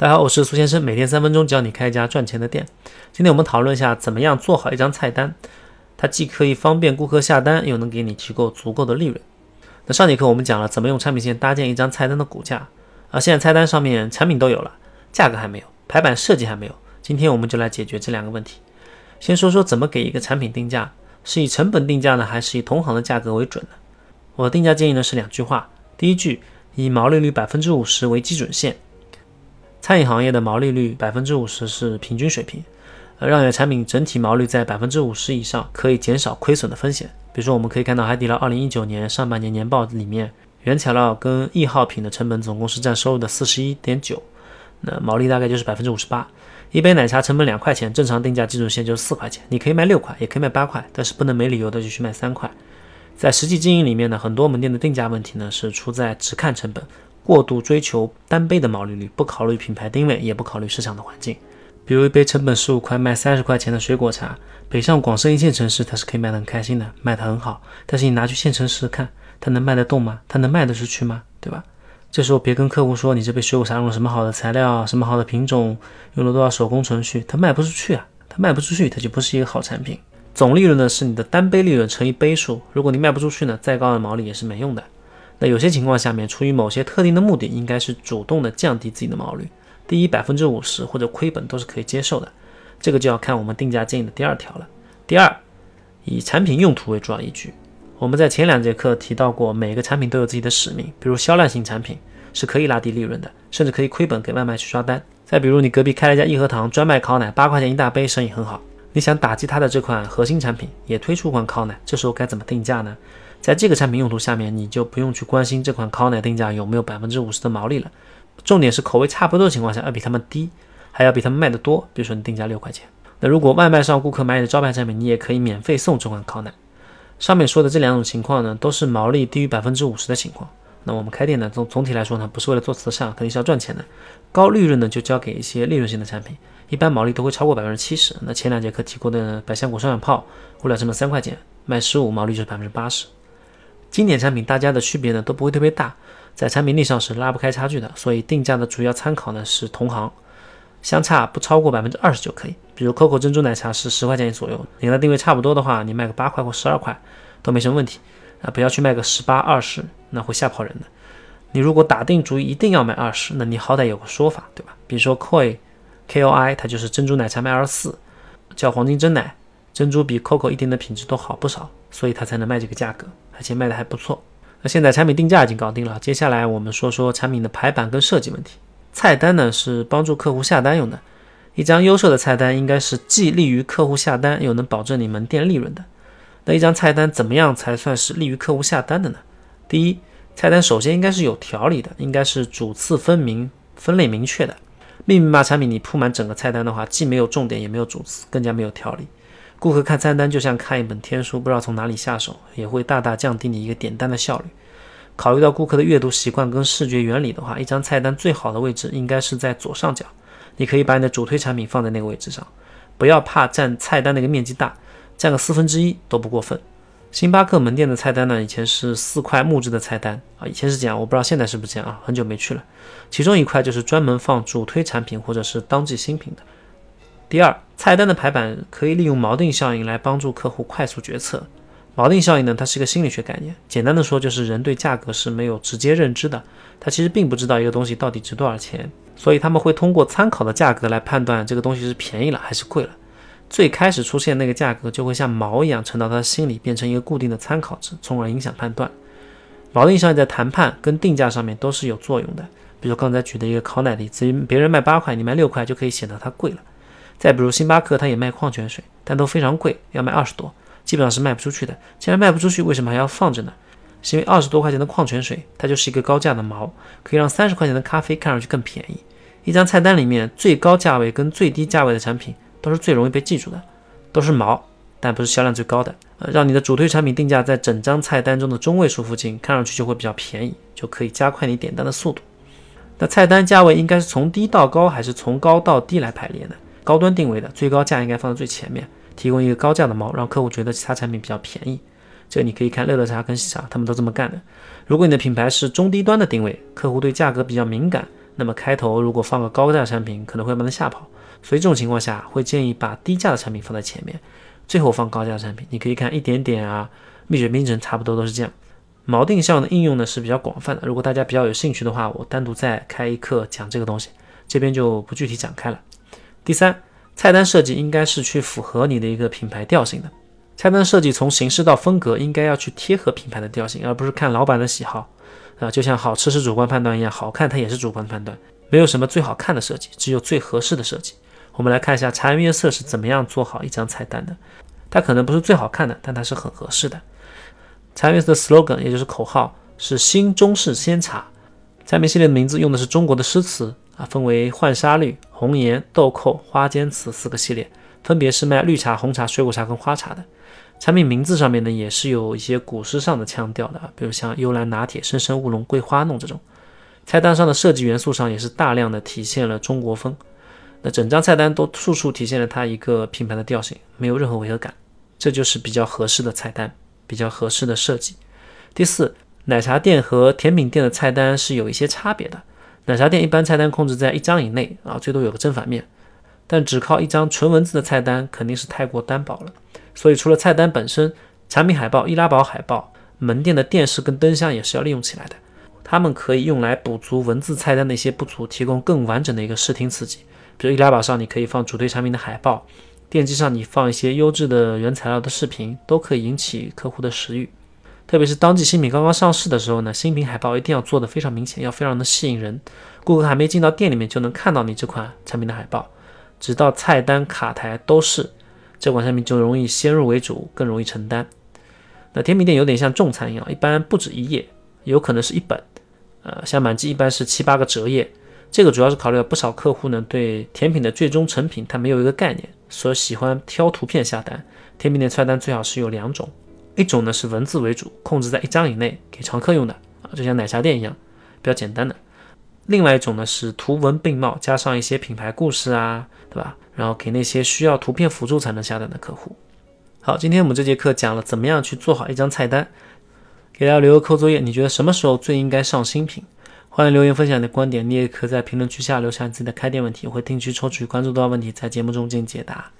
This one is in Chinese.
大家好，我是苏先生，每天三分钟教你开一家赚钱的店。今天我们讨论一下怎么样做好一张菜单，它既可以方便顾客下单，又能给你提供足够的利润。那上节课我们讲了怎么用产品线搭建一张菜单的骨架，而现在菜单上面产品都有了，价格还没有，排版设计还没有。今天我们就来解决这两个问题。先说说怎么给一个产品定价，是以成本定价呢，还是以同行的价格为准呢？我的定价建议呢是两句话，第一句以毛利率百分之五十为基准线。餐饮行业的毛利率百分之五十是平均水平，呃，让你的产品整体毛利在百分之五十以上，可以减少亏损的风险。比如说，我们可以看到海底捞二零一九年上半年年报里面，原材料跟易耗品的成本总共是占收入的四十一点九，那毛利大概就是百分之五十八。一杯奶茶成本两块钱，正常定价基准线就是四块钱，你可以卖六块，也可以卖八块，但是不能没理由的就去卖三块。在实际经营里面呢，很多门店的定价问题呢，是出在只看成本。过度追求单杯的毛利率，不考虑品牌定位，也不考虑市场的环境。比如一杯成本十五块卖三十块钱的水果茶，北上广深一线城市它是可以卖得很开心的，卖得很好。但是你拿去县城市看，它能卖得动吗？它能卖得出去吗？对吧？这时候别跟客户说你这杯水果茶用了什么好的材料，什么好的品种，用了多少手工程序，它卖不出去啊！它卖不出去，它就不是一个好产品。总利润呢是你的单杯利润乘以杯数，如果你卖不出去呢，再高的毛利也是没用的。那有些情况下面，出于某些特定的目的，应该是主动的降低自己的毛率。第一，百分之五十或者亏本都是可以接受的，这个就要看我们定价建议的第二条了。第二，以产品用途为主要依据。我们在前两节课提到过，每个产品都有自己的使命，比如销量型产品是可以拉低利润的，甚至可以亏本给外卖去刷单。再比如你隔壁开了一家益禾堂，专卖烤奶，八块钱一大杯，生意很好。你想打击它的这款核心产品，也推出款烤奶，这时候该怎么定价呢？在这个产品用途下面，你就不用去关心这款烤奶定价有没有百分之五十的毛利了。重点是口味差不多的情况下要比他们低，还要比他们卖的多。比如说你定价六块钱，那如果外卖上顾客买你的招牌产品，你也可以免费送这款烤奶。上面说的这两种情况呢，都是毛利低于百分之五十的情况。那我们开店呢，总总体来说呢，不是为了做慈善，肯定是要赚钱的。高利润呢，就交给一些利润型的产品，一般毛利都会超过百分之七十。那前两节课提过的百香果双响炮，物料成本三块钱，卖十五，毛利就是百分之八十。经典产品大家的区别呢都不会特别大，在产品力上是拉不开差距的，所以定价的主要参考呢是同行，相差不超过百分之二十就可以。比如 COCO 珍珠奶茶是十块钱左右，你的定位差不多的话，你卖个八块或十二块都没什么问题啊，不要去卖个十八二十，那会吓跑人的。你如果打定主意一定要卖二十，那你好歹有个说法，对吧？比如说 Koi K O I，它就是珍珠奶茶卖二十四，叫黄金真奶，珍珠比 COCO 一点的品质都好不少，所以它才能卖这个价格。而且卖的还不错。那现在产品定价已经搞定了，接下来我们说说产品的排版跟设计问题。菜单呢是帮助客户下单用的，一张优秀的菜单应该是既利于客户下单，又能保证你门店利润的。那一张菜单怎么样才算是利于客户下单的呢？第一，菜单首先应该是有条理的，应该是主次分明、分类明确的。密密麻产品你铺满整个菜单的话，既没有重点，也没有主次，更加没有条理。顾客看菜单就像看一本天书，不知道从哪里下手，也会大大降低你一个点单的效率。考虑到顾客的阅读习惯跟视觉原理的话，一张菜单最好的位置应该是在左上角。你可以把你的主推产品放在那个位置上，不要怕占菜单那个面积大，占个四分之一都不过分。星巴克门店的菜单呢，以前是四块木质的菜单啊，以前是这样，我不知道现在是不是这样啊，很久没去了。其中一块就是专门放主推产品或者是当季新品的。第二，菜单的排版可以利用锚定效应来帮助客户快速决策。锚定效应呢，它是一个心理学概念，简单的说就是人对价格是没有直接认知的，他其实并不知道一个东西到底值多少钱，所以他们会通过参考的价格来判断这个东西是便宜了还是贵了。最开始出现那个价格就会像锚一样沉到他心里，变成一个固定的参考值，从而影响判断。锚定效应在谈判跟定价上面都是有作用的。比如刚才举的一个烤奶例子，别人卖八块，你卖六块，就可以显得它贵了。再比如星巴克，它也卖矿泉水，但都非常贵，要卖二十多，基本上是卖不出去的。既然卖不出去，为什么还要放着呢？是因为二十多块钱的矿泉水，它就是一个高价的毛，可以让三十块钱的咖啡看上去更便宜。一张菜单里面最高价位跟最低价位的产品都是最容易被记住的，都是毛，但不是销量最高的。呃，让你的主推产品定价在整张菜单中的中位数附近，看上去就会比较便宜，就可以加快你点单的速度。那菜单价位应该是从低到高，还是从高到低来排列呢？高端定位的最高价应该放在最前面，提供一个高价的猫，让客户觉得其他产品比较便宜。这你可以看乐乐茶跟喜茶，他们都这么干的。如果你的品牌是中低端的定位，客户对价格比较敏感，那么开头如果放个高价产品，可能会把它吓跑。所以这种情况下，会建议把低价的产品放在前面，最后放高价产品。你可以看一点点啊，蜜雪冰城差不多都是这样。锚定效的应用呢是比较广泛的，如果大家比较有兴趣的话，我单独再开一课讲这个东西，这边就不具体展开了。第三，菜单设计应该是去符合你的一个品牌调性的。菜单设计从形式到风格，应该要去贴合品牌的调性，而不是看老板的喜好啊。就像好吃是主观判断一样，好看它也是主观判断，没有什么最好看的设计，只有最合适的设计。我们来看一下茶颜悦色是怎么样做好一张菜单的。它可能不是最好看的，但它是很合适的。茶颜悦色的 slogan 也就是口号是新中式鲜茶。菜名系列的名字用的是中国的诗词啊，分为浣纱绿、红颜、豆蔻、花间词四个系列，分别是卖绿茶、红茶、水果茶跟花茶的。产品名字上面呢，也是有一些古诗上的腔调的啊，比如像幽兰拿铁、深深乌龙、桂花弄这种。菜单上的设计元素上也是大量的体现了中国风。那整张菜单都处处体现了它一个品牌的调性，没有任何违和感，这就是比较合适的菜单，比较合适的设计。第四，奶茶店和甜品店的菜单是有一些差别的。奶茶店一般菜单控制在一张以内啊，最多有个正反面，但只靠一张纯文字的菜单肯定是太过单薄了。所以，除了菜单本身，产品海报、易拉宝海报、门店的电视跟灯箱也是要利用起来的。它们可以用来补足文字菜单的一些不足，提供更完整的一个视听刺激。比如易拉宝上你可以放主推产品的海报，电机上你放一些优质的原材料的视频，都可以引起客户的食欲。特别是当季新品刚刚上市的时候呢，新品海报一定要做的非常明显，要非常的吸引人。顾客还没进到店里面就能看到你这款产品的海报，直到菜单卡台都是。这款产品就容易先入为主，更容易承担。那甜品店有点像重餐一样，一般不止一页，有可能是一本。呃，像满记一般是七八个折页。这个主要是考虑到不少客户呢对甜品的最终成品他没有一个概念，所以喜欢挑图片下单。甜品店菜单最好是有两种，一种呢是文字为主，控制在一张以内，给常客用的啊，就像奶茶店一样，比较简单的。另外一种呢是图文并茂，加上一些品牌故事啊，对吧？然后给那些需要图片辅助才能下单的客户。好，今天我们这节课讲了怎么样去做好一张菜单，给大家留个扣作业。你觉得什么时候最应该上新品？欢迎留言分享你的观点。你也可以在评论区下留下你自己的开店问题，我会定期抽取关注到问题，在节目中进行解答。